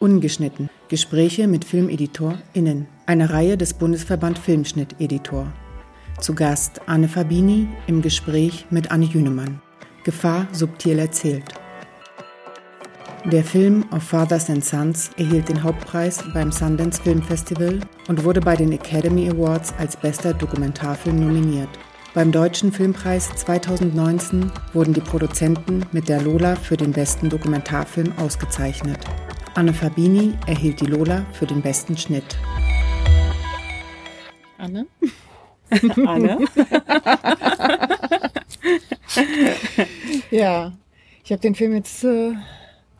Ungeschnitten. Gespräche mit FilmeditorInnen. Eine Reihe des Bundesverband Filmschnitt Editor. Zu Gast Anne Fabini im Gespräch mit Anne Jünemann. Gefahr subtil erzählt. Der Film Of Fathers and Sons erhielt den Hauptpreis beim Sundance Film Festival und wurde bei den Academy Awards als bester Dokumentarfilm nominiert. Beim Deutschen Filmpreis 2019 wurden die Produzenten mit der Lola für den besten Dokumentarfilm ausgezeichnet. Anne Fabini erhielt die Lola für den besten Schnitt. Anne? Anne? ja, ich habe den Film jetzt äh,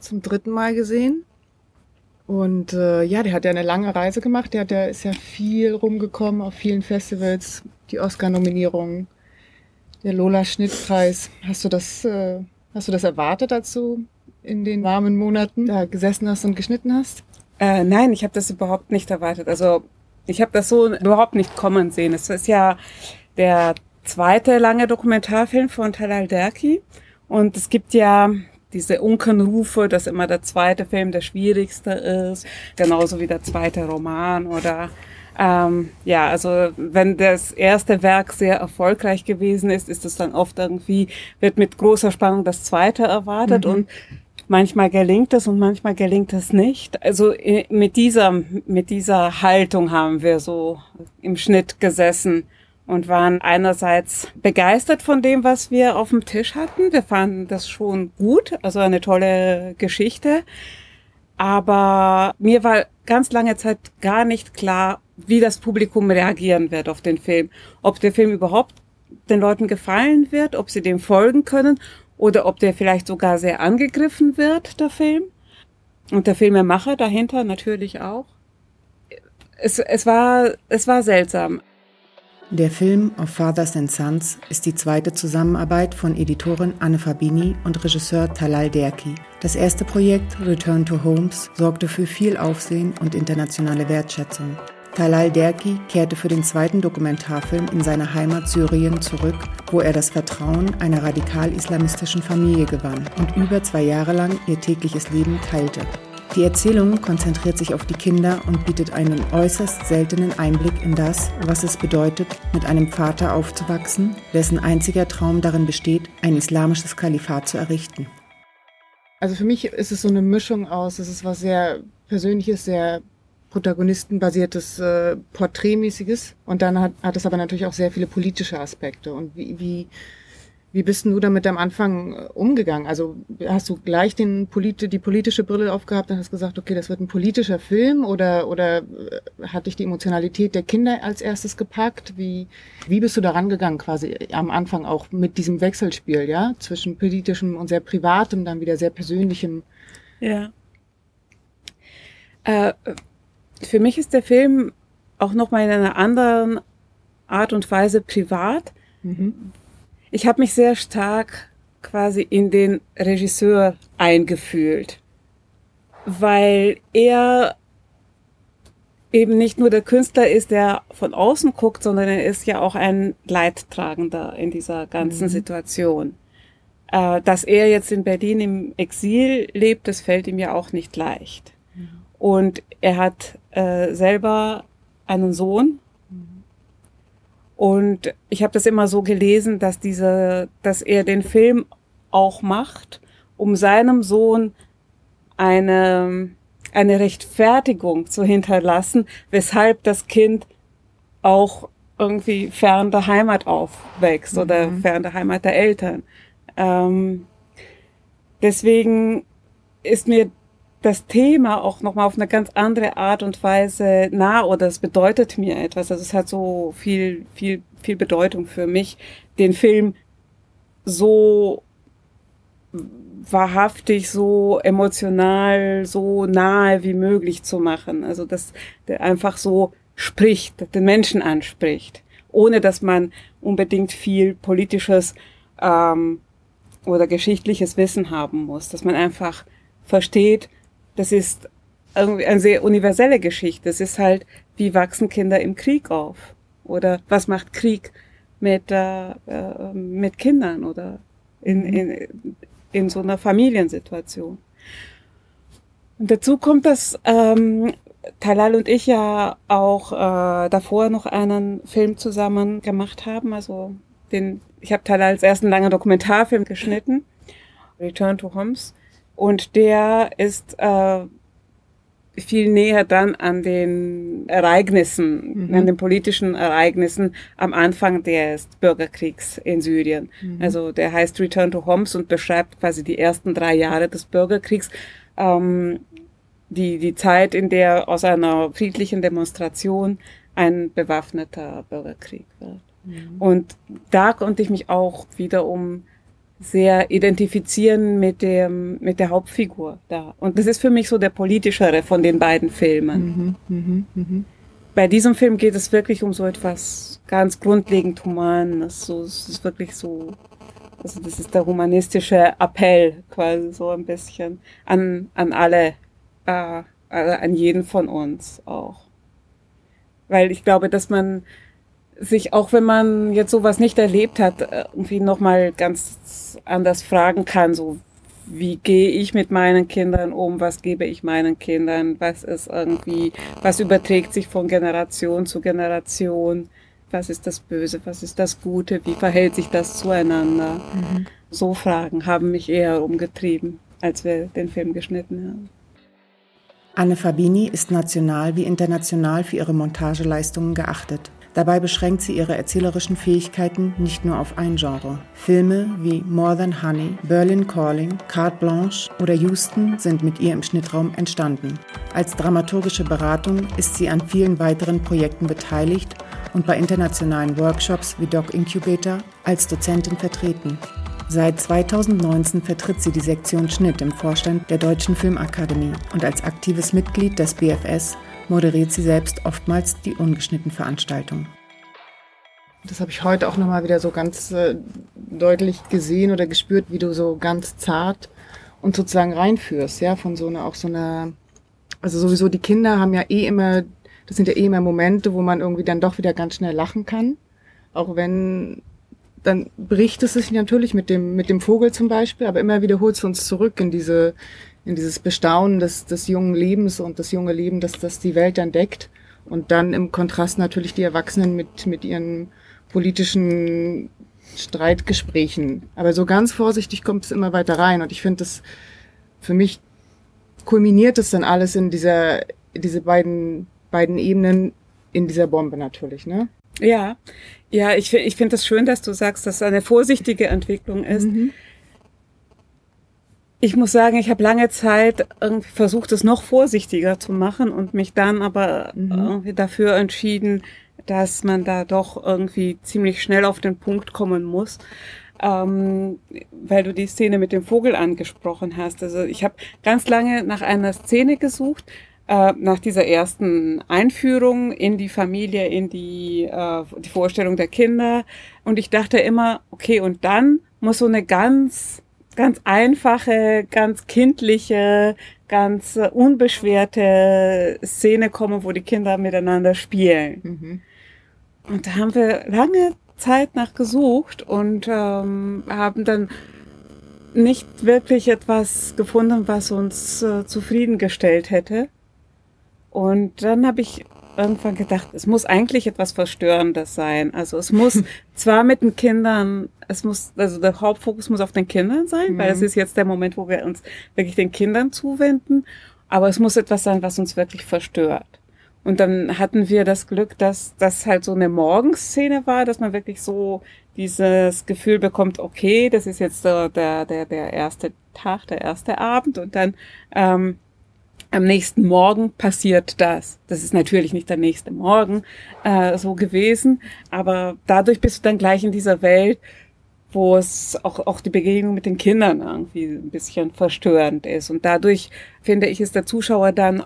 zum dritten Mal gesehen. Und äh, ja, der hat ja eine lange Reise gemacht. Der, der ist ja viel rumgekommen auf vielen Festivals, die Oscar-Nominierungen, der Lola-Schnittpreis. Hast du das, äh, hast du das erwartet, dazu? In den warmen Monaten da gesessen hast und geschnitten hast? Äh, nein, ich habe das überhaupt nicht erwartet. Also ich habe das so überhaupt nicht kommen sehen. Es ist ja der zweite lange Dokumentarfilm von Talal Derki und es gibt ja diese Unkenrufe, dass immer der zweite Film der schwierigste ist, genauso wie der zweite Roman oder ähm, ja, also wenn das erste Werk sehr erfolgreich gewesen ist, ist es dann oft irgendwie, wird mit großer Spannung das zweite erwartet mhm. und Manchmal gelingt es und manchmal gelingt es nicht. Also äh, mit dieser, mit dieser Haltung haben wir so im Schnitt gesessen und waren einerseits begeistert von dem, was wir auf dem Tisch hatten. Wir fanden das schon gut, also eine tolle Geschichte. Aber mir war ganz lange Zeit gar nicht klar, wie das Publikum reagieren wird auf den Film. Ob der Film überhaupt den Leuten gefallen wird, ob sie dem folgen können oder ob der vielleicht sogar sehr angegriffen wird, der Film. Und der Filmemacher dahinter natürlich auch. Es, es, war, es war seltsam. Der Film Of Fathers and Sons ist die zweite Zusammenarbeit von Editorin Anne Fabini und Regisseur Talal Derki. Das erste Projekt Return to Homes sorgte für viel Aufsehen und internationale Wertschätzung. Talal Derki kehrte für den zweiten Dokumentarfilm in seine Heimat Syrien zurück, wo er das Vertrauen einer radikal-islamistischen Familie gewann und über zwei Jahre lang ihr tägliches Leben teilte. Die Erzählung konzentriert sich auf die Kinder und bietet einen äußerst seltenen Einblick in das, was es bedeutet, mit einem Vater aufzuwachsen, dessen einziger Traum darin besteht, ein islamisches Kalifat zu errichten. Also für mich ist es so eine Mischung aus, es ist was sehr Persönliches, sehr protagonistenbasiertes äh, Porträtmäßiges. Und dann hat, hat es aber natürlich auch sehr viele politische Aspekte. Und wie, wie, wie bist du damit am Anfang äh, umgegangen? Also hast du gleich den Polit die politische Brille aufgehabt und hast gesagt, okay, das wird ein politischer Film oder, oder äh, hat dich die Emotionalität der Kinder als erstes gepackt? Wie, wie bist du da rangegangen quasi am Anfang auch mit diesem Wechselspiel, ja? Zwischen politischem und sehr privatem, dann wieder sehr persönlichem? Ja. Äh, für mich ist der Film auch nochmal in einer anderen Art und Weise privat. Mhm. Ich habe mich sehr stark quasi in den Regisseur eingefühlt, weil er eben nicht nur der Künstler ist, der von außen guckt, sondern er ist ja auch ein Leidtragender in dieser ganzen mhm. Situation. Äh, dass er jetzt in Berlin im Exil lebt, das fällt ihm ja auch nicht leicht. Mhm. Und er hat äh, selber einen Sohn. Und ich habe das immer so gelesen, dass diese, dass er den Film auch macht, um seinem Sohn eine, eine Rechtfertigung zu hinterlassen, weshalb das Kind auch irgendwie fern der Heimat aufwächst mhm. oder fern der Heimat der Eltern. Ähm, deswegen ist mir das Thema auch nochmal auf eine ganz andere Art und Weise nah oder es bedeutet mir etwas. Also es hat so viel, viel, viel Bedeutung für mich, den Film so wahrhaftig, so emotional, so nahe wie möglich zu machen. Also dass der einfach so spricht, den Menschen anspricht, ohne dass man unbedingt viel politisches ähm, oder geschichtliches Wissen haben muss, dass man einfach versteht, das ist irgendwie eine sehr universelle Geschichte. Es ist halt, wie wachsen Kinder im Krieg auf? Oder was macht Krieg mit, äh, äh, mit Kindern oder in, mhm. in, in so einer Familiensituation? Und dazu kommt, dass ähm, Talal und ich ja auch äh, davor noch einen Film zusammen gemacht haben. Also den, ich habe Talal als ersten langen Dokumentarfilm geschnitten, Return to Homs. Und der ist äh, viel näher dann an den Ereignissen, mhm. an den politischen Ereignissen am Anfang des Bürgerkriegs in Syrien. Mhm. Also der heißt Return to Homs und beschreibt quasi die ersten drei Jahre des Bürgerkriegs. Ähm, die, die Zeit, in der aus einer friedlichen Demonstration ein bewaffneter Bürgerkrieg wird. Mhm. Und da konnte ich mich auch wiederum sehr identifizieren mit dem mit der Hauptfigur da und das ist für mich so der politischere von den beiden Filmen. Mhm, mh, mh. Bei diesem Film geht es wirklich um so etwas ganz grundlegend Humanes, so es ist wirklich so also das ist der humanistische Appell quasi so ein bisschen an an alle äh, an jeden von uns auch. Weil ich glaube, dass man sich, auch wenn man jetzt sowas nicht erlebt hat, äh, irgendwie nochmal ganz anders fragen kann, so wie gehe ich mit meinen Kindern um, was gebe ich meinen Kindern, was ist irgendwie, was überträgt sich von Generation zu Generation, was ist das Böse, was ist das Gute, wie verhält sich das zueinander. Mhm. So Fragen haben mich eher umgetrieben, als wir den Film geschnitten haben. Anne Fabini ist national wie international für ihre Montageleistungen geachtet. Dabei beschränkt sie ihre erzählerischen Fähigkeiten nicht nur auf ein Genre. Filme wie More Than Honey, Berlin Calling, Carte Blanche oder Houston sind mit ihr im Schnittraum entstanden. Als dramaturgische Beratung ist sie an vielen weiteren Projekten beteiligt und bei internationalen Workshops wie Doc Incubator als Dozentin vertreten. Seit 2019 vertritt sie die Sektion Schnitt im Vorstand der Deutschen Filmakademie und als aktives Mitglied des BFS moderiert sie selbst oftmals die ungeschnitten Veranstaltung. Das habe ich heute auch nochmal wieder so ganz äh, deutlich gesehen oder gespürt, wie du so ganz zart und sozusagen reinführst, ja, von so einer, auch so einer, also sowieso die Kinder haben ja eh immer, das sind ja eh immer Momente, wo man irgendwie dann doch wieder ganz schnell lachen kann. Auch wenn dann bricht es sich natürlich mit dem, mit dem Vogel zum Beispiel, aber immer wieder holt es uns zurück in diese, in dieses Bestaunen des, des jungen Lebens und das junge Leben, das, das die Welt entdeckt. Und dann im Kontrast natürlich die Erwachsenen mit, mit ihren politischen Streitgesprächen. Aber so ganz vorsichtig kommt es immer weiter rein. Und ich finde das, für mich kulminiert es dann alles in dieser, diese beiden, beiden Ebenen in dieser Bombe natürlich, ne? Ja, ja, ich, ich finde es das schön, dass du sagst, dass es eine vorsichtige Entwicklung ist. Mhm. Ich muss sagen, ich habe lange Zeit irgendwie versucht, es noch vorsichtiger zu machen und mich dann aber mhm. irgendwie dafür entschieden, dass man da doch irgendwie ziemlich schnell auf den Punkt kommen muss. Ähm, weil du die Szene mit dem Vogel angesprochen hast. Also ich habe ganz lange nach einer Szene gesucht, äh, nach dieser ersten Einführung in die Familie, in die, äh, die Vorstellung der Kinder. Und ich dachte immer, okay, und dann muss so eine ganz, ganz einfache, ganz kindliche, ganz äh, unbeschwerte Szene kommen, wo die Kinder miteinander spielen. Mhm. Und da haben wir lange Zeit nach gesucht und ähm, haben dann nicht wirklich etwas gefunden, was uns äh, zufriedengestellt hätte. Und dann habe ich irgendwann gedacht, es muss eigentlich etwas Verstörendes sein. Also es muss zwar mit den Kindern, es muss, also der Hauptfokus muss auf den Kindern sein, mhm. weil es ist jetzt der Moment, wo wir uns wirklich den Kindern zuwenden, aber es muss etwas sein, was uns wirklich verstört. Und dann hatten wir das Glück, dass das halt so eine Morgenszene war, dass man wirklich so dieses Gefühl bekommt, okay, das ist jetzt der, der, der, der erste Tag, der erste Abend und dann ähm, am nächsten Morgen passiert das. Das ist natürlich nicht der nächste Morgen äh, so gewesen, aber dadurch bist du dann gleich in dieser Welt, wo es auch, auch die Begegnung mit den Kindern irgendwie ein bisschen verstörend ist. Und dadurch, finde ich, ist der Zuschauer dann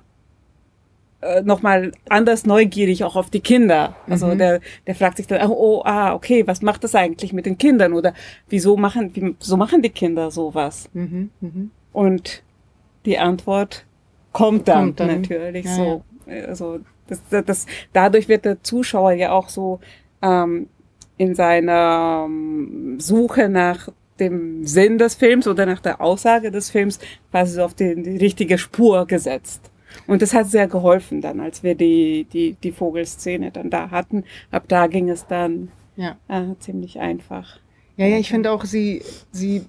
äh, nochmal anders neugierig auch auf die Kinder. Also mhm. der, der fragt sich dann, oh, ah, okay, was macht das eigentlich mit den Kindern? Oder wieso machen, wieso machen die Kinder sowas? Mhm. Mhm. Und die Antwort kommt dann, kommt dann. natürlich ja, so. Ja. Also das, das, das, dadurch wird der Zuschauer ja auch so ähm, in seiner ähm, Suche nach dem Sinn des Films oder nach der Aussage des Films quasi so auf die, die richtige Spur gesetzt. Und das hat sehr geholfen dann, als wir die, die, die Vogelszene dann da hatten. Ab da ging es dann ja. äh, ziemlich einfach. Ja, ja, ich finde auch, sie, sie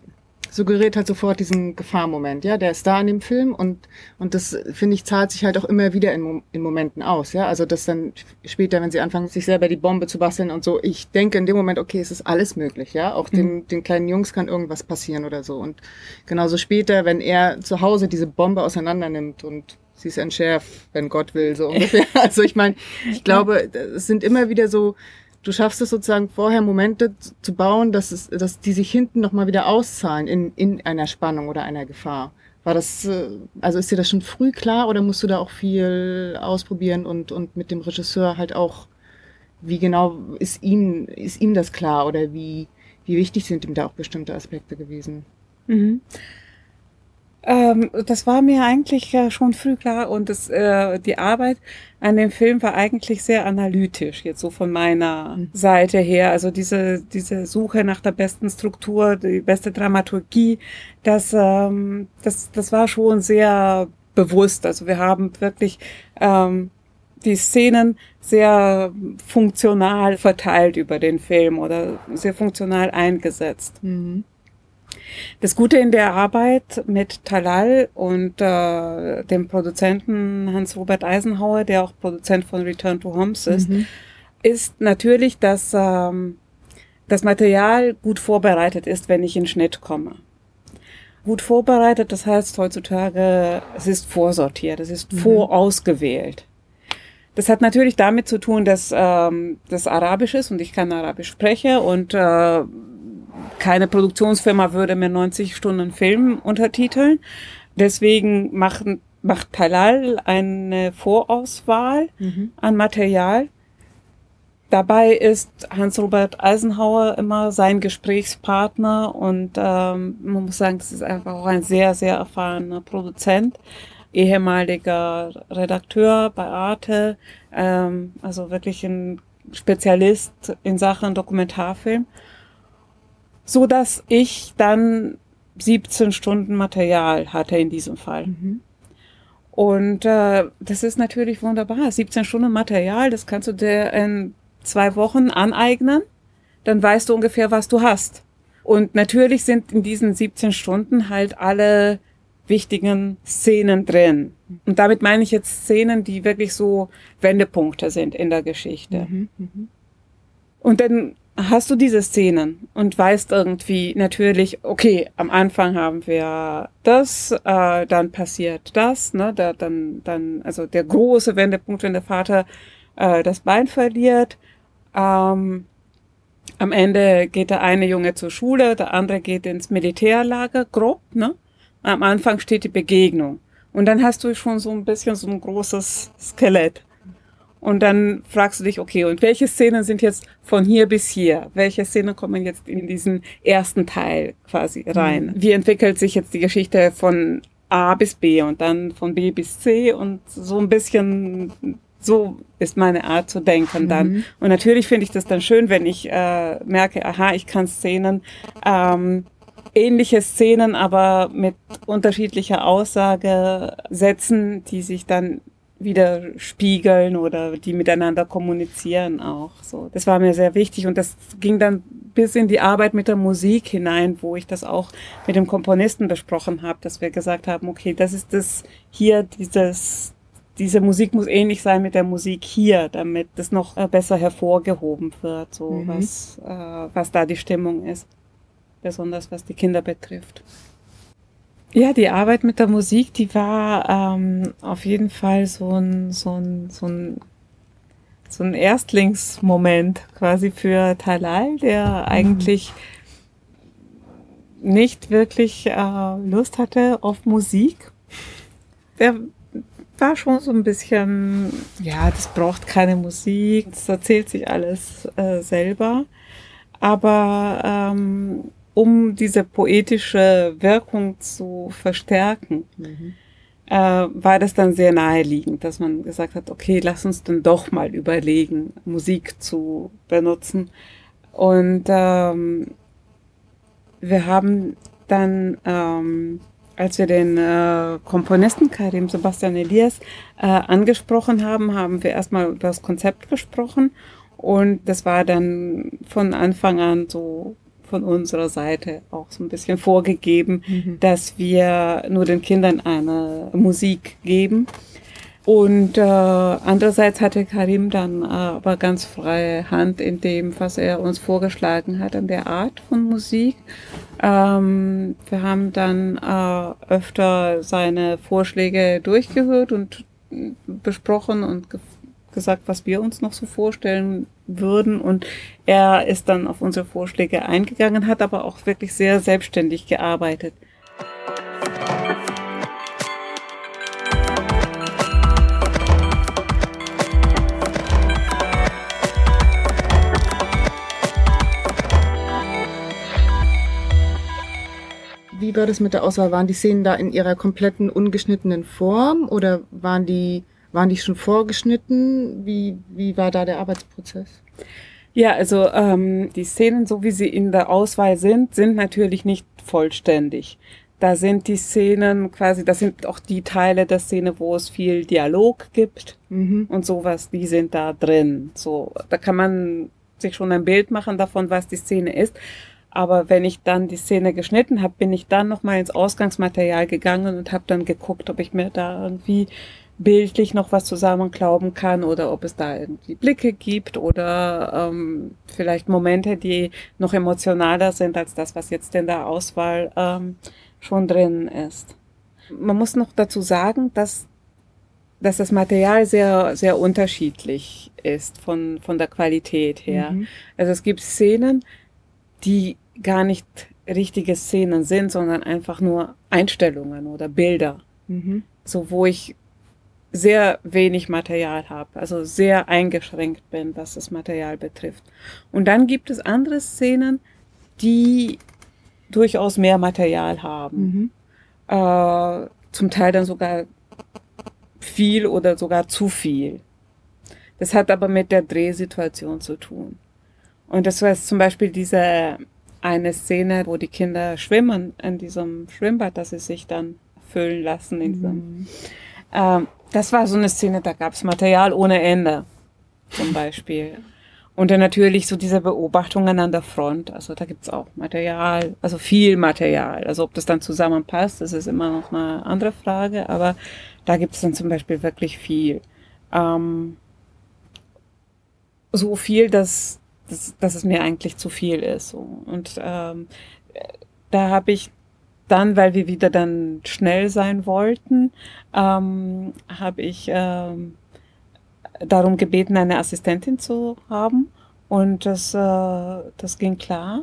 suggeriert halt sofort diesen Gefahrmoment, ja, der ist da in dem Film und, und das, finde ich, zahlt sich halt auch immer wieder in, in Momenten aus, ja, also das dann später, wenn sie anfangen, sich selber die Bombe zu basteln und so, ich denke in dem Moment, okay, es ist alles möglich, ja, auch mhm. den, den kleinen Jungs kann irgendwas passieren oder so. Und genauso später, wenn er zu Hause diese Bombe auseinander nimmt und sie ist entschärft, wenn Gott will, so ungefähr, also ich meine, ich glaube, es sind immer wieder so, du schaffst es sozusagen vorher Momente zu bauen, dass es, dass die sich hinten nochmal wieder auszahlen in, in einer Spannung oder einer Gefahr. War das, äh, also ist dir das schon früh klar oder musst du da auch viel ausprobieren und, und mit dem Regisseur halt auch, wie genau ist ihm, ist ihm das klar oder wie, wie wichtig sind ihm da auch bestimmte Aspekte gewesen? Mhm. Ähm, das war mir eigentlich schon früh klar und das, äh, die Arbeit an dem Film war eigentlich sehr analytisch, jetzt so von meiner mhm. Seite her. Also diese, diese Suche nach der besten Struktur, die beste Dramaturgie, das, ähm, das, das war schon sehr bewusst. Also wir haben wirklich ähm, die Szenen sehr funktional verteilt über den Film oder sehr funktional eingesetzt. Mhm. Das Gute in der Arbeit mit Talal und äh, dem Produzenten Hans-Robert Eisenhower, der auch Produzent von Return to Homes ist, mhm. ist natürlich, dass ähm, das Material gut vorbereitet ist, wenn ich in Schnitt komme. Gut vorbereitet, das heißt heutzutage, es ist vorsortiert, es ist mhm. vorausgewählt. Das hat natürlich damit zu tun, dass ähm, das Arabisch ist und ich kann Arabisch spreche und äh, keine Produktionsfirma würde mir 90 Stunden Film untertiteln. Deswegen machen, macht Talal eine Vorauswahl mhm. an Material. Dabei ist Hans-Robert Eisenhower immer sein Gesprächspartner und ähm, man muss sagen, das ist einfach auch ein sehr, sehr erfahrener Produzent, ehemaliger Redakteur bei Arte, ähm, also wirklich ein Spezialist in Sachen Dokumentarfilm so dass ich dann 17 Stunden Material hatte in diesem Fall. Mhm. Und äh, das ist natürlich wunderbar. 17 Stunden Material, das kannst du dir in zwei Wochen aneignen. Dann weißt du ungefähr, was du hast. Und natürlich sind in diesen 17 Stunden halt alle wichtigen Szenen drin. Und damit meine ich jetzt Szenen, die wirklich so Wendepunkte sind in der Geschichte. Mhm, mh. Und dann hast du diese Szenen und weißt irgendwie natürlich, okay, am Anfang haben wir das, äh, dann passiert das, ne, da, dann, dann, also der große Wendepunkt, wenn der Vater äh, das Bein verliert. Ähm, am Ende geht der eine Junge zur Schule, der andere geht ins Militärlager, grob, ne? Am Anfang steht die Begegnung. Und dann hast du schon so ein bisschen so ein großes Skelett. Und dann fragst du dich, okay, und welche Szenen sind jetzt von hier bis hier? Welche Szenen kommen jetzt in diesen ersten Teil quasi rein? Mhm. Wie entwickelt sich jetzt die Geschichte von A bis B und dann von B bis C und so ein bisschen so ist meine Art zu denken dann. Mhm. Und natürlich finde ich das dann schön, wenn ich äh, merke, aha, ich kann Szenen, ähm, ähnliche Szenen, aber mit unterschiedlicher Aussage setzen, die sich dann widerspiegeln oder die miteinander kommunizieren auch. So, das war mir sehr wichtig und das ging dann bis in die Arbeit mit der Musik hinein, wo ich das auch mit dem Komponisten besprochen habe, dass wir gesagt haben, okay, das ist das hier, dieses, diese Musik muss ähnlich sein mit der Musik hier, damit das noch äh, besser hervorgehoben wird, so mhm. was, äh, was da die Stimmung ist, besonders was die Kinder betrifft. Ja, die Arbeit mit der Musik, die war ähm, auf jeden Fall so ein, so ein, so ein, so ein Erstlingsmoment quasi für Talal, der mhm. eigentlich nicht wirklich äh, Lust hatte auf Musik. Der war schon so ein bisschen, ja, das braucht keine Musik, das erzählt sich alles äh, selber. Aber ähm, um diese poetische Wirkung zu verstärken, mhm. äh, war das dann sehr naheliegend, dass man gesagt hat, okay, lass uns dann doch mal überlegen, Musik zu benutzen. Und ähm, wir haben dann, ähm, als wir den äh, Komponisten Karim Sebastian Elias äh, angesprochen haben, haben wir erstmal über das Konzept gesprochen und das war dann von Anfang an so von unserer Seite auch so ein bisschen vorgegeben, mhm. dass wir nur den Kindern eine Musik geben. Und äh, andererseits hatte Karim dann äh, aber ganz freie Hand in dem, was er uns vorgeschlagen hat an der Art von Musik. Ähm, wir haben dann äh, öfter seine Vorschläge durchgehört und besprochen und gesagt, was wir uns noch so vorstellen würden. Und er ist dann auf unsere Vorschläge eingegangen, hat aber auch wirklich sehr selbstständig gearbeitet. Wie war das mit der Auswahl? Waren die Szenen da in ihrer kompletten ungeschnittenen Form oder waren die waren die schon vorgeschnitten? Wie, wie war da der Arbeitsprozess? Ja, also ähm, die Szenen, so wie sie in der Auswahl sind, sind natürlich nicht vollständig. Da sind die Szenen quasi, das sind auch die Teile der Szene, wo es viel Dialog gibt mhm. und sowas, die sind da drin. So, da kann man sich schon ein Bild machen davon, was die Szene ist. Aber wenn ich dann die Szene geschnitten habe, bin ich dann nochmal ins Ausgangsmaterial gegangen und habe dann geguckt, ob ich mir da irgendwie bildlich noch was zusammenklauben kann oder ob es da irgendwie Blicke gibt oder ähm, vielleicht Momente, die noch emotionaler sind als das, was jetzt in der Auswahl ähm, schon drin ist. Man muss noch dazu sagen, dass, dass das Material sehr, sehr unterschiedlich ist von, von der Qualität her. Mhm. Also es gibt Szenen, die gar nicht richtige Szenen sind, sondern einfach nur Einstellungen oder Bilder. Mhm. So, wo ich sehr wenig Material habe, also sehr eingeschränkt bin, was das Material betrifft. Und dann gibt es andere Szenen, die durchaus mehr Material haben. Mhm. Äh, zum Teil dann sogar viel oder sogar zu viel. Das hat aber mit der Drehsituation zu tun. Und das war zum Beispiel diese eine Szene, wo die Kinder schwimmen in diesem Schwimmbad, dass sie sich dann füllen lassen in diesem. Mhm. Ähm, das war so eine Szene, da gab es Material ohne Ende, zum Beispiel. Und dann natürlich so diese Beobachtungen an der Front. Also da gibt's auch Material, also viel Material. Also ob das dann zusammenpasst, das ist immer noch eine andere Frage, aber da gibt's dann zum Beispiel wirklich viel. Ähm, so viel, dass, dass, dass es mir eigentlich zu viel ist. So. Und ähm, da habe ich dann, weil wir wieder dann schnell sein wollten, ähm, habe ich ähm, darum gebeten, eine Assistentin zu haben. Und das, äh, das ging klar.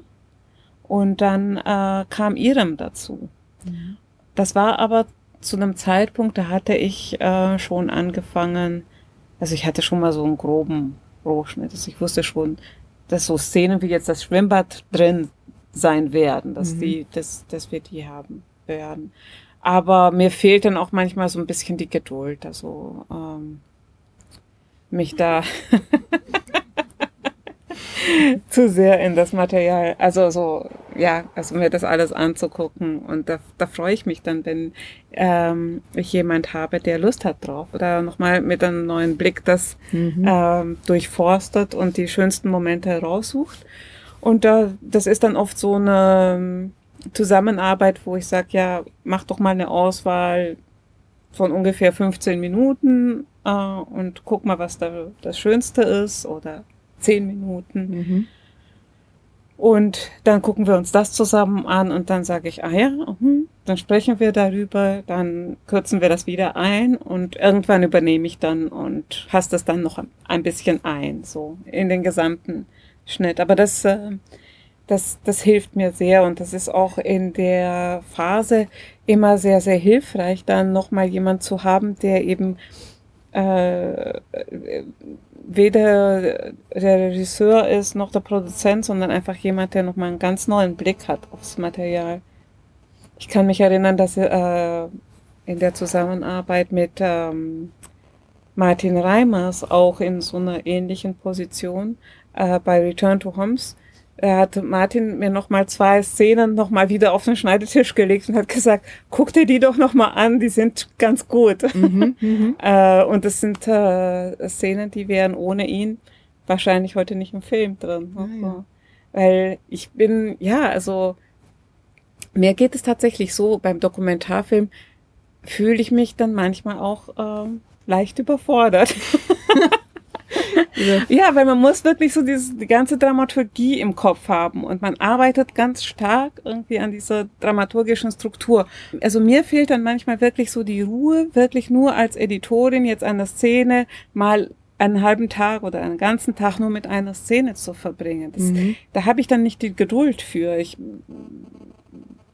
Und dann äh, kam Irem dazu. Mhm. Das war aber zu einem Zeitpunkt, da hatte ich äh, schon angefangen, also ich hatte schon mal so einen groben Rohschnitt. Also ich wusste schon, dass so Szenen wie jetzt das Schwimmbad drin sein werden, dass mhm. die, dass, dass wir die haben werden. Aber mir fehlt dann auch manchmal so ein bisschen die Geduld, also ähm, mich da zu sehr in das Material, also so, ja, also mir das alles anzugucken. Und da, da freue ich mich dann, wenn ähm, ich jemand habe, der Lust hat drauf oder nochmal mit einem neuen Blick das mhm. ähm, durchforstet und die schönsten Momente heraussucht. Und da, das ist dann oft so eine ähm, Zusammenarbeit, wo ich sage, ja, mach doch mal eine Auswahl von ungefähr 15 Minuten äh, und guck mal, was da das Schönste ist oder 10 Minuten. Mhm. Und dann gucken wir uns das zusammen an und dann sage ich, ah ja, uh, dann sprechen wir darüber, dann kürzen wir das wieder ein und irgendwann übernehme ich dann und passe das dann noch ein bisschen ein, so in den gesamten Schnitt. Aber das, äh, das, das hilft mir sehr und das ist auch in der Phase immer sehr, sehr hilfreich, dann nochmal jemand zu haben, der eben äh, weder der Regisseur ist noch der Produzent, sondern einfach jemand, der nochmal einen ganz neuen Blick hat aufs Material. Ich kann mich erinnern, dass äh, in der Zusammenarbeit mit ähm, Martin Reimers auch in so einer ähnlichen Position äh, bei Return to Homes da hat Martin mir noch mal zwei Szenen noch mal wieder auf den Schneidetisch gelegt und hat gesagt, guck dir die doch noch mal an, die sind ganz gut. Mhm, mhm. äh, und das sind äh, Szenen, die wären ohne ihn wahrscheinlich heute nicht im Film drin. Ah, ja. Weil ich bin, ja, also mir geht es tatsächlich so, beim Dokumentarfilm fühle ich mich dann manchmal auch ähm, leicht überfordert. ja, weil man muss wirklich so diese, die ganze Dramaturgie im Kopf haben und man arbeitet ganz stark irgendwie an dieser dramaturgischen Struktur. Also mir fehlt dann manchmal wirklich so die Ruhe, wirklich nur als Editorin jetzt an der Szene mal einen halben Tag oder einen ganzen Tag nur mit einer Szene zu verbringen. Das, mhm. Da habe ich dann nicht die Geduld für. Ich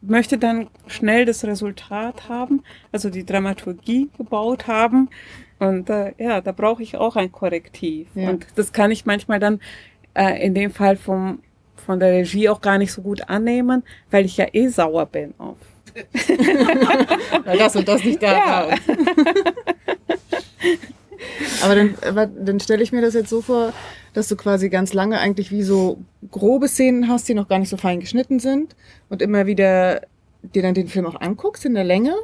möchte dann schnell das Resultat haben, also die Dramaturgie gebaut haben und äh, ja, da brauche ich auch ein Korrektiv. Ja. Und das kann ich manchmal dann äh, in dem Fall vom, von der Regie auch gar nicht so gut annehmen, weil ich ja eh sauer bin auf. weil das und das nicht da ja. war. aber dann, aber dann stelle ich mir das jetzt so vor, dass du quasi ganz lange eigentlich wie so grobe Szenen hast, die noch gar nicht so fein geschnitten sind und immer wieder dir dann den Film auch anguckst in der Länge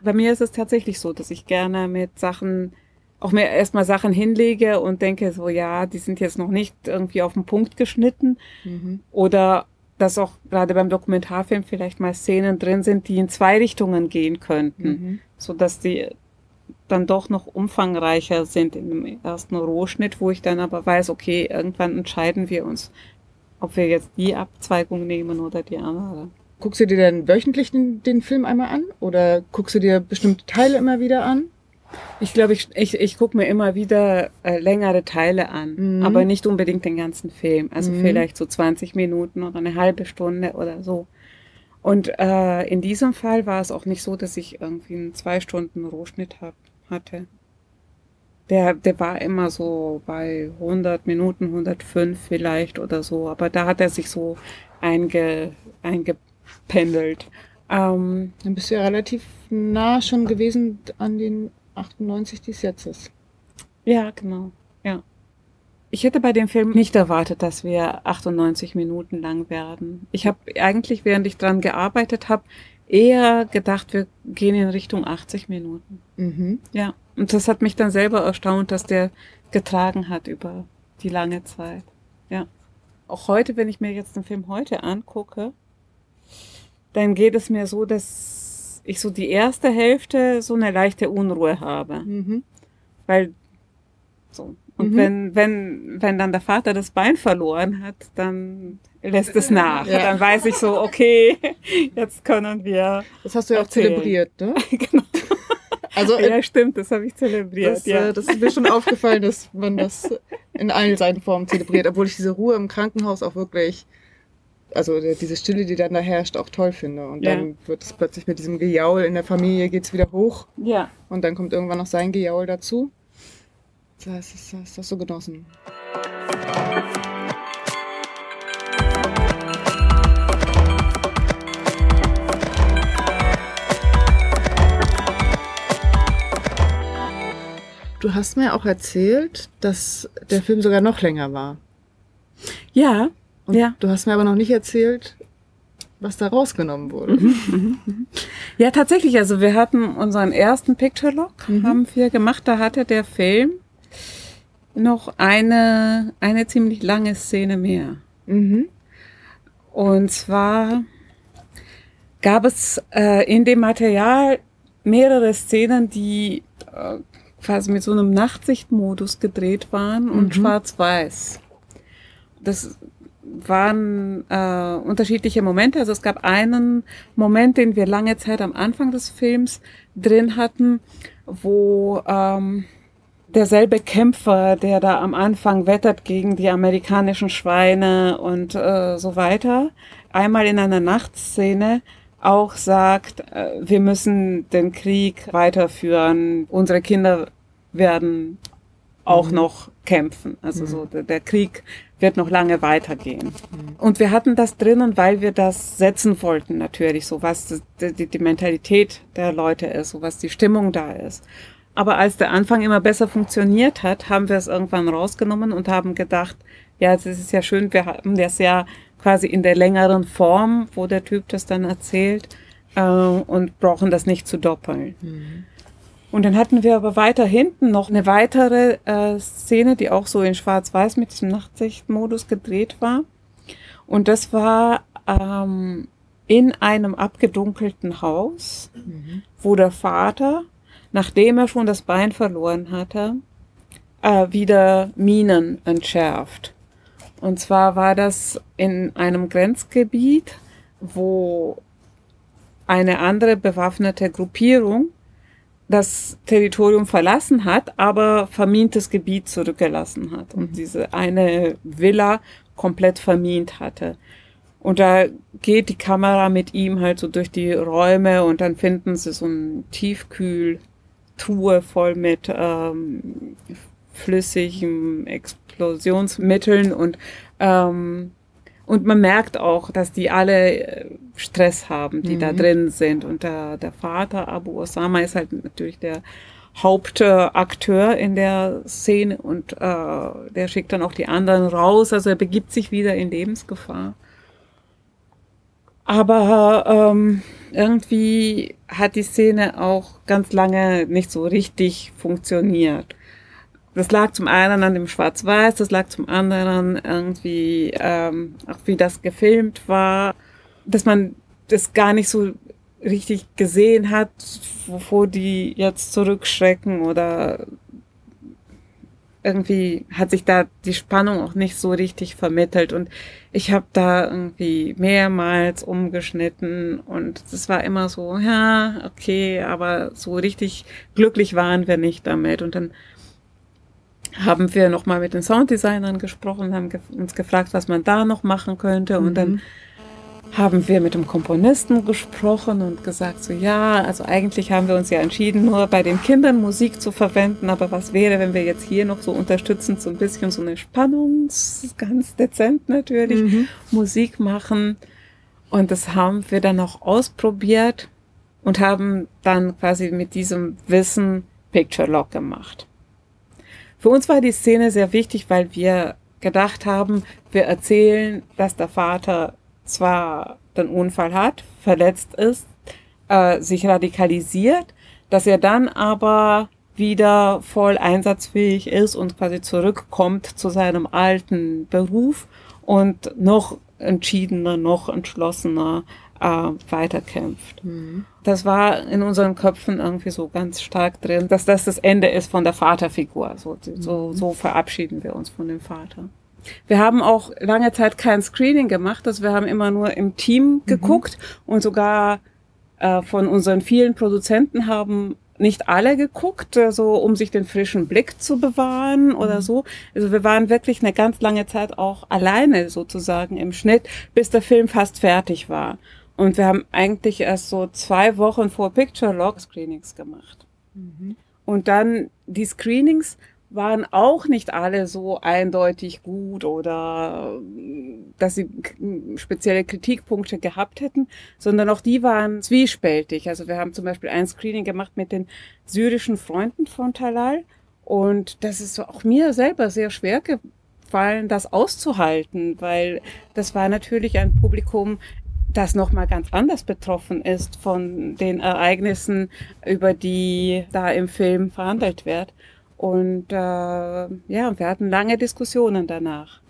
bei mir ist es tatsächlich so, dass ich gerne mit Sachen auch mir erstmal Sachen hinlege und denke so, ja, die sind jetzt noch nicht irgendwie auf den Punkt geschnitten. Mhm. Oder dass auch gerade beim Dokumentarfilm vielleicht mal Szenen drin sind, die in zwei Richtungen gehen könnten, mhm. so dass die dann doch noch umfangreicher sind in dem ersten Rohschnitt, wo ich dann aber weiß, okay, irgendwann entscheiden wir uns, ob wir jetzt die Abzweigung nehmen oder die andere. Guckst du dir dann wöchentlich den, den Film einmal an oder guckst du dir bestimmte Teile immer wieder an? Ich glaube, ich, ich, ich gucke mir immer wieder äh, längere Teile an, mhm. aber nicht unbedingt den ganzen Film. Also mhm. vielleicht so 20 Minuten oder eine halbe Stunde oder so. Und äh, in diesem Fall war es auch nicht so, dass ich irgendwie einen zwei Stunden Rohschnitt hab, hatte. Der, der war immer so bei 100 Minuten, 105 vielleicht oder so. Aber da hat er sich so einge, einge, pendelt. Ähm, Dann bist du ja relativ nah schon gewesen an den 98 des Jetztes. Ja, genau. Ja. Ich hätte bei dem Film nicht erwartet, dass wir 98 Minuten lang werden. Ich habe eigentlich, während ich dran gearbeitet habe, eher gedacht, wir gehen in Richtung 80 Minuten. Mhm. Ja. Und das hat mich dann selber erstaunt, dass der getragen hat über die lange Zeit. Ja. Auch heute, wenn ich mir jetzt den Film heute angucke, dann geht es mir so, dass ich so die erste Hälfte so eine leichte Unruhe habe. Mhm. Weil so. Und mhm. wenn, wenn, wenn dann der Vater das Bein verloren hat, dann lässt es nach. Ja. Dann weiß ich so, okay, jetzt können wir. Das hast du ja auch zelebriert, ne? genau. Also, ja, stimmt, das habe ich zelebriert. Das, ja. Äh, das ist mir schon aufgefallen, dass man das in allen seinen Formen zelebriert, obwohl ich diese Ruhe im Krankenhaus auch wirklich also diese Stille, die dann da herrscht, auch toll finde. Und ja. dann wird es plötzlich mit diesem Gejaul in der Familie geht's wieder hoch. Ja. Und dann kommt irgendwann noch sein Gejaul dazu. Das das ist das so genossen. Du hast mir auch erzählt, dass der Film sogar noch länger war. Ja, und ja. du hast mir aber noch nicht erzählt, was da rausgenommen wurde. Mhm, mhm, mhm. Ja, tatsächlich. Also wir hatten unseren ersten Picture Lock, mhm. haben wir gemacht. Da hatte der Film noch eine, eine ziemlich lange Szene mehr. Mhm. Und zwar gab es äh, in dem Material mehrere Szenen, die äh, quasi mit so einem Nachtsichtmodus gedreht waren und mhm. schwarz-weiß. Das waren äh, unterschiedliche Momente. Also es gab einen Moment, den wir lange Zeit am Anfang des Films drin hatten, wo ähm, derselbe Kämpfer, der da am Anfang wettert gegen die amerikanischen Schweine und äh, so weiter, einmal in einer Nachtszene auch sagt, äh, wir müssen den Krieg weiterführen, unsere Kinder werden auch mhm. noch kämpfen. Also mhm. so der, der Krieg wird noch lange weitergehen. Mhm. Und wir hatten das drinnen, weil wir das setzen wollten, natürlich, so was die, die Mentalität der Leute ist, so was die Stimmung da ist. Aber als der Anfang immer besser funktioniert hat, haben wir es irgendwann rausgenommen und haben gedacht, ja, es ist ja schön, wir haben das ja quasi in der längeren Form, wo der Typ das dann erzählt äh, und brauchen das nicht zu doppeln. Mhm. Und dann hatten wir aber weiter hinten noch eine weitere äh, Szene, die auch so in Schwarz-Weiß mit diesem Nachtsichtmodus gedreht war. Und das war ähm, in einem abgedunkelten Haus, mhm. wo der Vater, nachdem er schon das Bein verloren hatte, äh, wieder Minen entschärft. Und zwar war das in einem Grenzgebiet, wo eine andere bewaffnete Gruppierung das Territorium verlassen hat, aber vermintes Gebiet zurückgelassen hat und diese eine Villa komplett vermint hatte. Und da geht die Kamera mit ihm halt so durch die Räume und dann finden sie so eine Tiefkühltruhe voll mit ähm, flüssigen Explosionsmitteln und ähm, und man merkt auch, dass die alle äh, Stress haben, die mhm. da drin sind. Und der, der Vater, Abu Osama, ist halt natürlich der Hauptakteur in der Szene und äh, der schickt dann auch die anderen raus. Also er begibt sich wieder in Lebensgefahr. Aber ähm, irgendwie hat die Szene auch ganz lange nicht so richtig funktioniert. Das lag zum einen an dem Schwarz-Weiß, das lag zum anderen irgendwie, ähm, auch wie das gefilmt war, dass man das gar nicht so richtig gesehen hat, wovor die jetzt zurückschrecken oder irgendwie hat sich da die Spannung auch nicht so richtig vermittelt. Und ich habe da irgendwie mehrmals umgeschnitten und es war immer so, ja, okay, aber so richtig glücklich waren wir nicht damit. Und dann haben wir nochmal mit den Sounddesignern gesprochen, haben ge uns gefragt, was man da noch machen könnte. Und mhm. dann haben wir mit dem Komponisten gesprochen und gesagt, so ja, also eigentlich haben wir uns ja entschieden, nur bei den Kindern Musik zu verwenden, aber was wäre, wenn wir jetzt hier noch so unterstützend so ein bisschen so eine Spannung, ganz dezent natürlich, mhm. Musik machen. Und das haben wir dann auch ausprobiert und haben dann quasi mit diesem Wissen Picture Lock gemacht. Für uns war die Szene sehr wichtig, weil wir gedacht haben, wir erzählen, dass der Vater zwar den Unfall hat, verletzt ist, äh, sich radikalisiert, dass er dann aber wieder voll einsatzfähig ist und quasi zurückkommt zu seinem alten Beruf und noch entschiedener, noch entschlossener äh, weiterkämpft. Mhm. Das war in unseren Köpfen irgendwie so ganz stark drin, dass das das Ende ist von der Vaterfigur. So, so, mhm. so verabschieden wir uns von dem Vater. Wir haben auch lange Zeit kein Screening gemacht, also wir haben immer nur im Team mhm. geguckt mhm. und sogar äh, von unseren vielen Produzenten haben nicht alle geguckt, so also um sich den frischen Blick zu bewahren oder mhm. so. Also wir waren wirklich eine ganz lange Zeit auch alleine sozusagen im Schnitt, bis der Film fast fertig war. Und wir haben eigentlich erst so zwei Wochen vor Picture Log Screenings gemacht. Mhm. Und dann die Screenings waren auch nicht alle so eindeutig gut oder dass sie spezielle Kritikpunkte gehabt hätten, sondern auch die waren zwiespältig. Also wir haben zum Beispiel ein Screening gemacht mit den syrischen Freunden von Talal und das ist auch mir selber sehr schwer gefallen, das auszuhalten, weil das war natürlich ein Publikum, das nochmal ganz anders betroffen ist von den Ereignissen, über die da im Film verhandelt wird. Und äh, ja, wir hatten lange Diskussionen danach.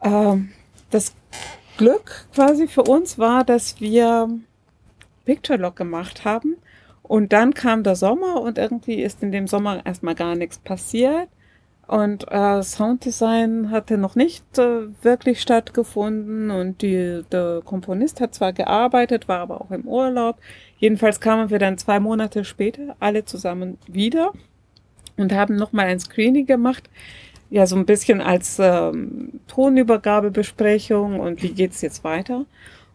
Äh, das Glück quasi für uns war, dass wir Picture Lock gemacht haben. Und dann kam der Sommer und irgendwie ist in dem Sommer erstmal gar nichts passiert. Und äh, Sounddesign hatte noch nicht äh, wirklich stattgefunden und die, der Komponist hat zwar gearbeitet, war aber auch im Urlaub. Jedenfalls kamen wir dann zwei Monate später alle zusammen wieder und haben nochmal ein Screening gemacht. Ja, so ein bisschen als ähm, Tonübergabebesprechung und wie geht's jetzt weiter.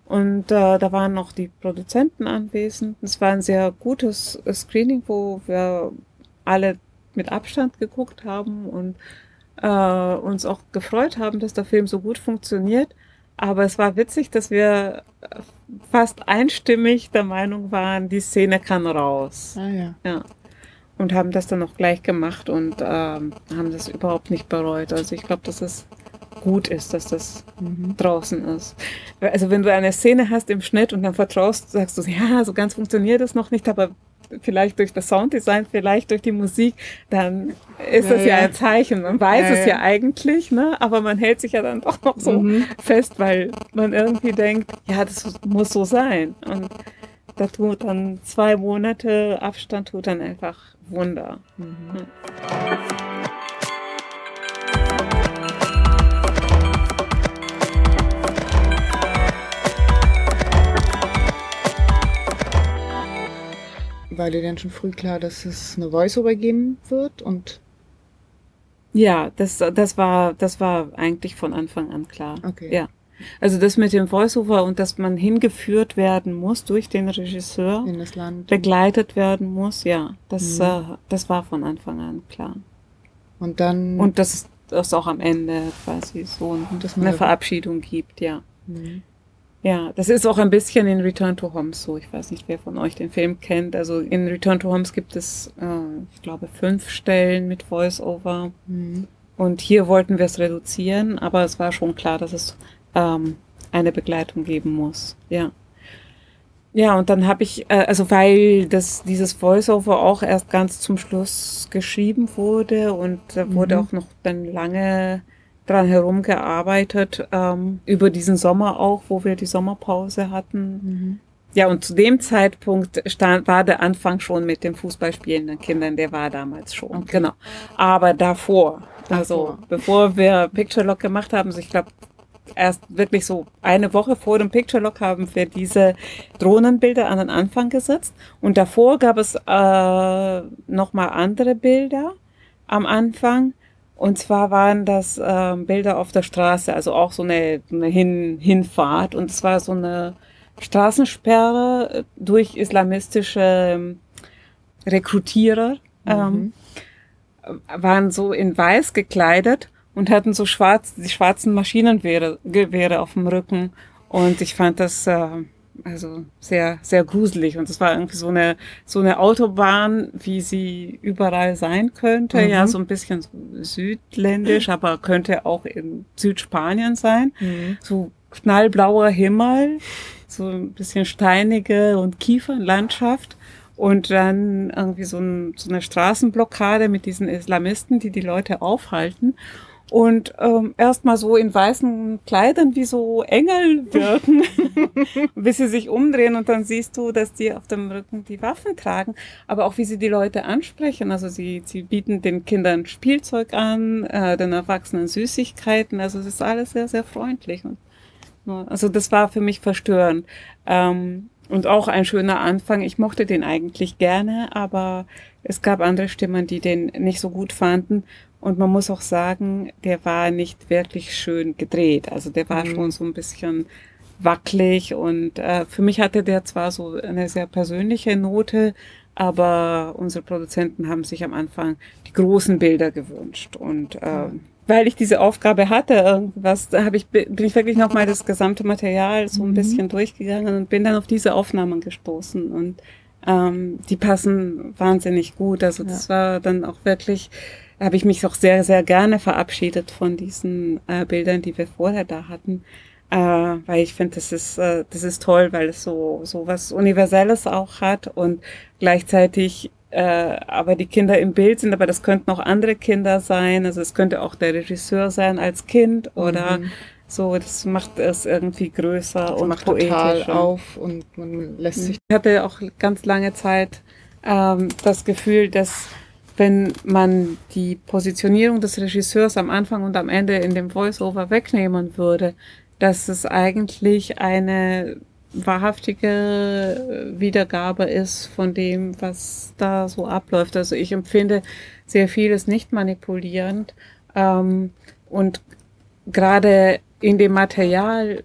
Und äh, da waren noch die Produzenten anwesend. Es war ein sehr gutes Screening, wo wir alle mit Abstand geguckt haben und äh, uns auch gefreut haben, dass der Film so gut funktioniert. Aber es war witzig, dass wir fast einstimmig der Meinung waren, die Szene kann raus. Ah, ja. ja. und haben das dann auch gleich gemacht und ähm, haben das überhaupt nicht bereut. Also ich glaube, dass es gut ist, dass das mhm. draußen ist. Also wenn du eine Szene hast im Schnitt und dann vertraust, sagst du, ja, so ganz funktioniert das noch nicht, aber vielleicht durch das Sounddesign, vielleicht durch die Musik, dann ist ja, das ja, ja, ein Zeichen. Man weiß ja, es ja, eigentlich, ne? aber man hält sich ja dann doch noch so mhm. fest, weil man irgendwie denkt, ja, das muss so sein. Und da tut dann zwei Monate Abstand tut dann einfach Wunder. Mhm. War dir denn schon früh klar, dass es eine Voice-Over geben wird und ja, das, das war, das war eigentlich von Anfang an klar. Okay. Ja. Also das mit dem Voiceover und dass man hingeführt werden muss durch den Regisseur, in das Land, begleitet werden muss, ja, das, mhm. äh, das war von Anfang an klar. Und dann und dass es auch am Ende quasi so eine Verabschiedung gibt, ja. Mhm. Ja, das ist auch ein bisschen in Return to Homes so. Ich weiß nicht, wer von euch den Film kennt. Also in Return to Homes gibt es, äh, ich glaube, fünf Stellen mit Voice-Over. Mhm. Und hier wollten wir es reduzieren, aber es war schon klar, dass es ähm, eine Begleitung geben muss. Ja. Ja, und dann habe ich, äh, also weil das dieses Voice-Over auch erst ganz zum Schluss geschrieben wurde und da wurde mhm. auch noch dann lange dran herumgearbeitet, ähm, über diesen Sommer auch, wo wir die Sommerpause hatten. Mhm. Ja, und zu dem Zeitpunkt stand, war der Anfang schon mit den Fußballspielenden Kindern, der war damals schon, okay. genau. Aber davor, also davor. bevor wir Picture Lock gemacht haben, so ich glaube, erst wirklich so eine Woche vor dem Picture Lock haben wir diese Drohnenbilder an den Anfang gesetzt. Und davor gab es äh, nochmal andere Bilder am Anfang. Und zwar waren das äh, Bilder auf der Straße, also auch so eine, eine Hin Hinfahrt. Und es war so eine Straßensperre durch islamistische ähm, Rekrutierer. Ähm, mhm. waren so in weiß gekleidet und hatten so schwarz, die schwarzen Maschinengewehre Gewehre auf dem Rücken. Und ich fand das äh, also sehr, sehr gruselig. Und es war irgendwie so eine, so eine Autobahn, wie sie überall sein könnte. Mhm. Ja, so ein bisschen südländisch, aber könnte auch in Südspanien sein. Mhm. So knallblauer Himmel, so ein bisschen steinige und Kiefernlandschaft. Und dann irgendwie so, ein, so eine Straßenblockade mit diesen Islamisten, die die Leute aufhalten und ähm, erstmal so in weißen Kleidern wie so Engel wirken, bis sie sich umdrehen und dann siehst du, dass die auf dem Rücken die Waffen tragen, aber auch wie sie die Leute ansprechen. Also sie, sie bieten den Kindern Spielzeug an, äh, den Erwachsenen Süßigkeiten. Also es ist alles sehr, sehr freundlich. Und, also das war für mich verstörend. Ähm, und auch ein schöner Anfang. Ich mochte den eigentlich gerne, aber es gab andere Stimmen, die den nicht so gut fanden. Und man muss auch sagen, der war nicht wirklich schön gedreht. Also der war mhm. schon so ein bisschen wackelig und äh, für mich hatte der zwar so eine sehr persönliche Note, aber unsere Produzenten haben sich am Anfang die großen Bilder gewünscht und äh, mhm. weil ich diese Aufgabe hatte, irgendwas, da habe ich bin ich wirklich noch mal das gesamte Material so ein mhm. bisschen durchgegangen und bin dann auf diese Aufnahmen gestoßen und ähm, die passen wahnsinnig gut. Also das ja. war dann auch wirklich habe ich mich auch sehr, sehr gerne verabschiedet von diesen äh, Bildern, die wir vorher da hatten. Äh, weil ich finde, das ist, äh, das ist toll, weil es so, so was Universelles auch hat und gleichzeitig äh, aber die Kinder im Bild sind, aber das könnten auch andere Kinder sein. Also es könnte auch der Regisseur sein als Kind oder mhm. so. Das macht es irgendwie größer das und macht total auf und man lässt sich. Ich hatte auch ganz lange Zeit ähm, das Gefühl, dass wenn man die Positionierung des Regisseurs am Anfang und am Ende in dem Voiceover wegnehmen würde, dass es eigentlich eine wahrhaftige Wiedergabe ist von dem, was da so abläuft. Also ich empfinde sehr vieles nicht manipulierend ähm, und gerade in dem Material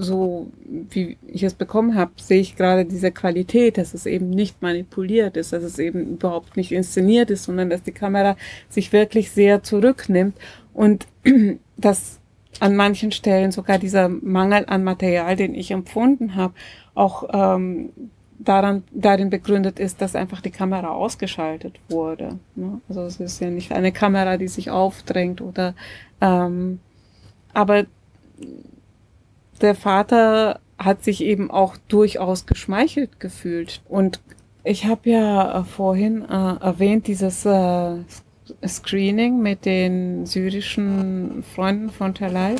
so wie ich es bekommen habe, sehe ich gerade diese Qualität, dass es eben nicht manipuliert ist, dass es eben überhaupt nicht inszeniert ist, sondern dass die Kamera sich wirklich sehr zurücknimmt und dass an manchen Stellen sogar dieser Mangel an Material, den ich empfunden habe, auch ähm, daran, darin begründet ist, dass einfach die Kamera ausgeschaltet wurde. Ne? Also es ist ja nicht eine Kamera, die sich aufdrängt oder ähm, aber der Vater hat sich eben auch durchaus geschmeichelt gefühlt. Und ich habe ja äh, vorhin äh, erwähnt, dieses äh, Screening mit den syrischen Freunden von Talal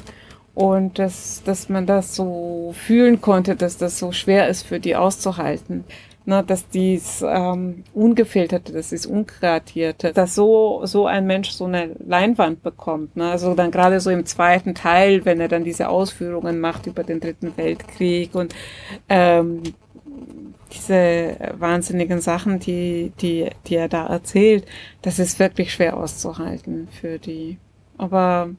und dass, dass man das so fühlen konnte, dass das so schwer ist für die auszuhalten. Ne, dass dies ähm, ungefilterte, das ist unkratierte, dass so so ein Mensch so eine Leinwand bekommt. Ne? Also dann gerade so im zweiten Teil, wenn er dann diese Ausführungen macht über den Dritten Weltkrieg und ähm, diese wahnsinnigen Sachen, die die die er da erzählt, das ist wirklich schwer auszuhalten für die. Aber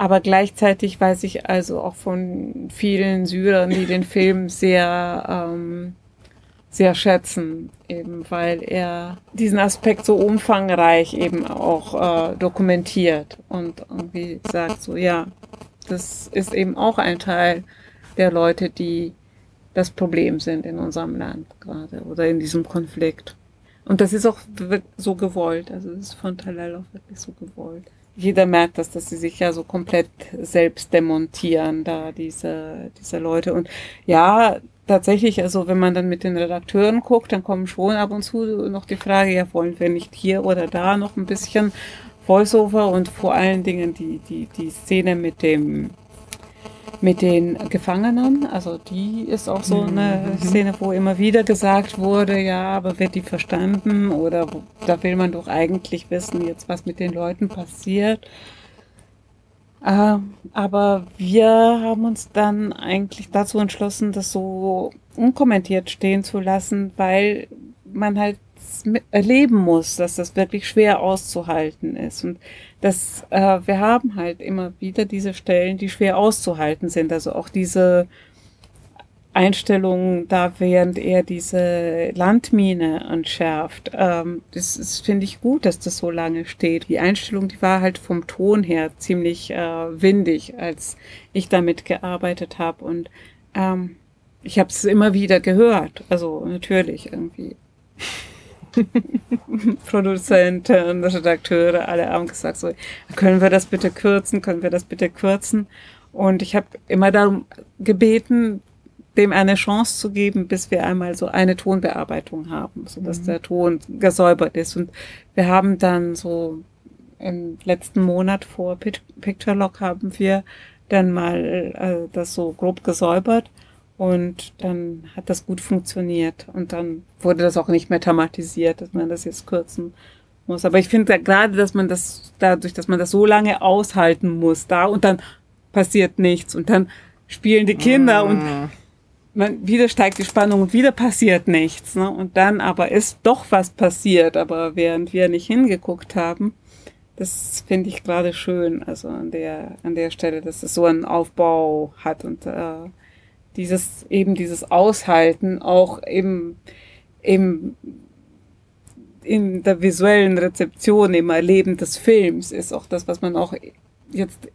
aber gleichzeitig weiß ich also auch von vielen Syrern, die den Film sehr, ähm, sehr schätzen, eben weil er diesen Aspekt so umfangreich eben auch äh, dokumentiert und irgendwie sagt so, ja, das ist eben auch ein Teil der Leute, die das Problem sind in unserem Land gerade oder in diesem Konflikt. Und das ist auch so gewollt, also das ist von Talal auch wirklich so gewollt jeder merkt das, dass sie sich ja so komplett selbst demontieren, da diese, diese Leute. Und ja, tatsächlich, also wenn man dann mit den Redakteuren guckt, dann kommen schon ab und zu noch die Frage, ja, wollen wir nicht hier oder da noch ein bisschen Voiceover und vor allen Dingen die, die, die Szene mit dem mit den Gefangenen. Also die ist auch so eine mhm. Szene, wo immer wieder gesagt wurde, ja, aber wird die verstanden? Oder da will man doch eigentlich wissen, jetzt was mit den Leuten passiert. Äh, aber wir haben uns dann eigentlich dazu entschlossen, das so unkommentiert stehen zu lassen, weil man halt erleben muss, dass das wirklich schwer auszuhalten ist. Und dass äh, wir haben halt immer wieder diese Stellen, die schwer auszuhalten sind. Also auch diese Einstellung da, während er diese Landmine entschärft. Ähm, das ist, finde ich gut, dass das so lange steht. Die Einstellung, die war halt vom Ton her ziemlich äh, windig, als ich damit gearbeitet habe. Und ähm, ich habe es immer wieder gehört. Also natürlich irgendwie. Produzenten, Redakteure, alle haben gesagt, so, können wir das bitte kürzen, können wir das bitte kürzen? Und ich habe immer darum gebeten, dem eine Chance zu geben, bis wir einmal so eine Tonbearbeitung haben, so dass mhm. der Ton gesäubert ist. Und wir haben dann so im letzten Monat vor Picture Lock haben wir dann mal äh, das so grob gesäubert und dann hat das gut funktioniert. Und dann wurde das auch nicht mehr thematisiert, dass man das jetzt kürzen muss. Aber ich finde gerade, dass man das, dadurch, dass man das so lange aushalten muss, da und dann passiert nichts und dann spielen die Kinder mm. und man, wieder steigt die Spannung und wieder passiert nichts. Ne? Und dann aber ist doch was passiert, aber während wir nicht hingeguckt haben, das finde ich gerade schön, also an der, an der Stelle, dass es so einen Aufbau hat und äh, dieses eben dieses Aushalten auch im, im in der visuellen Rezeption, im Erleben des Films ist auch das, was man auch jetzt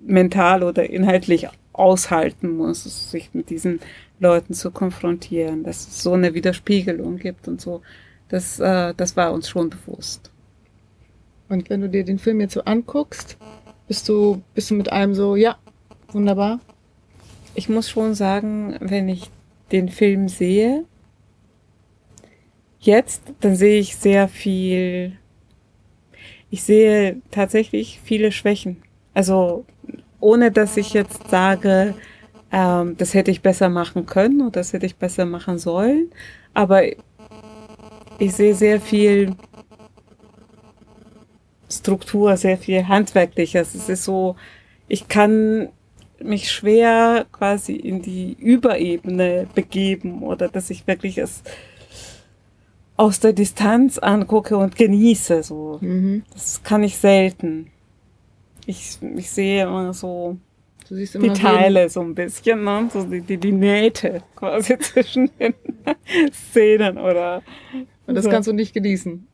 mental oder inhaltlich aushalten muss, sich mit diesen Leuten zu konfrontieren, dass es so eine Widerspiegelung gibt und so. Das, äh, das war uns schon bewusst. Und wenn du dir den Film jetzt so anguckst, bist du, bist du mit einem so, ja, wunderbar, ich muss schon sagen, wenn ich den Film sehe, jetzt, dann sehe ich sehr viel, ich sehe tatsächlich viele Schwächen. Also ohne dass ich jetzt sage, ähm, das hätte ich besser machen können oder das hätte ich besser machen sollen, aber ich sehe sehr viel Struktur, sehr viel Handwerkliches. Es ist so, ich kann mich schwer quasi in die Überebene begeben oder dass ich wirklich es aus der Distanz angucke und genieße. So. Mhm. Das kann ich selten. Ich, ich sehe immer so die Teile so ein bisschen, ne? so die, die, die Nähte quasi zwischen den Szenen oder. Und das so. kannst du nicht genießen.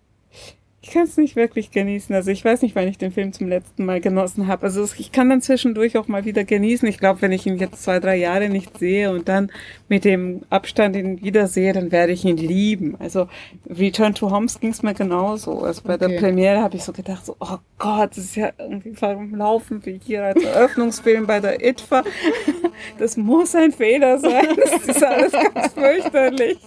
Ich kann es nicht wirklich genießen. Also ich weiß nicht, wann ich den Film zum letzten Mal genossen habe. Also ich kann dann zwischendurch auch mal wieder genießen. Ich glaube, wenn ich ihn jetzt zwei, drei Jahre nicht sehe und dann mit dem Abstand ihn wiedersehe, dann werde ich ihn lieben. Also Return to Homes ging es mir genauso. Also bei okay. der Premiere habe ich so gedacht, so, oh Gott, das ist ja irgendwie warum laufen wir hier als Eröffnungsfilm bei der ITFA. Das muss ein Fehler sein. Das ist alles ganz fürchterlich.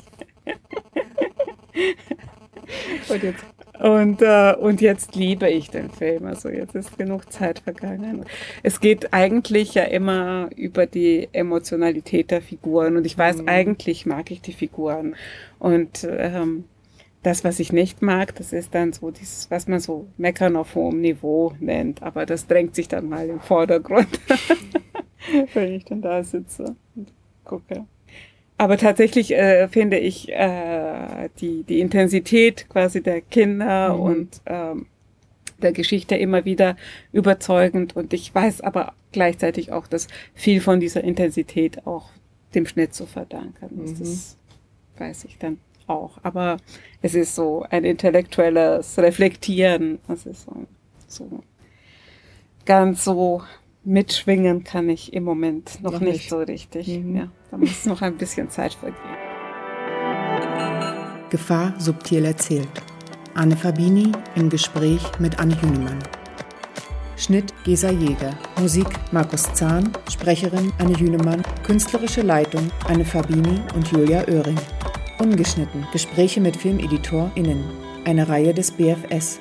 Und jetzt und, äh, und jetzt liebe ich den Film. Also jetzt ist genug Zeit vergangen. Es geht eigentlich ja immer über die Emotionalität der Figuren. Und ich weiß, mhm. eigentlich mag ich die Figuren. Und ähm, das, was ich nicht mag, das ist dann so dieses, was man so Meckern auf hohem Niveau nennt. Aber das drängt sich dann mal im Vordergrund, wenn ich dann da sitze und gucke. Aber tatsächlich äh, finde ich äh, die, die Intensität quasi der Kinder mhm. und ähm, der Geschichte immer wieder überzeugend. Und ich weiß aber gleichzeitig auch, dass viel von dieser Intensität auch dem Schnitt zu verdanken ist. Mhm. Das weiß ich dann auch. Aber es ist so ein intellektuelles Reflektieren. Es ist so, so ganz so mitschwingen kann ich im Moment noch, noch nicht. nicht. so richtig. Mhm. Ja, da muss noch ein bisschen Zeit vergehen. Gefahr subtil erzählt. Anne Fabini im Gespräch mit Anne Hünemann. Schnitt Gesa Jäger. Musik Markus Zahn. Sprecherin Anne Hünemann. Künstlerische Leitung Anne Fabini und Julia Oehring. Ungeschnitten. Gespräche mit FilmeditorInnen. Eine Reihe des BFS.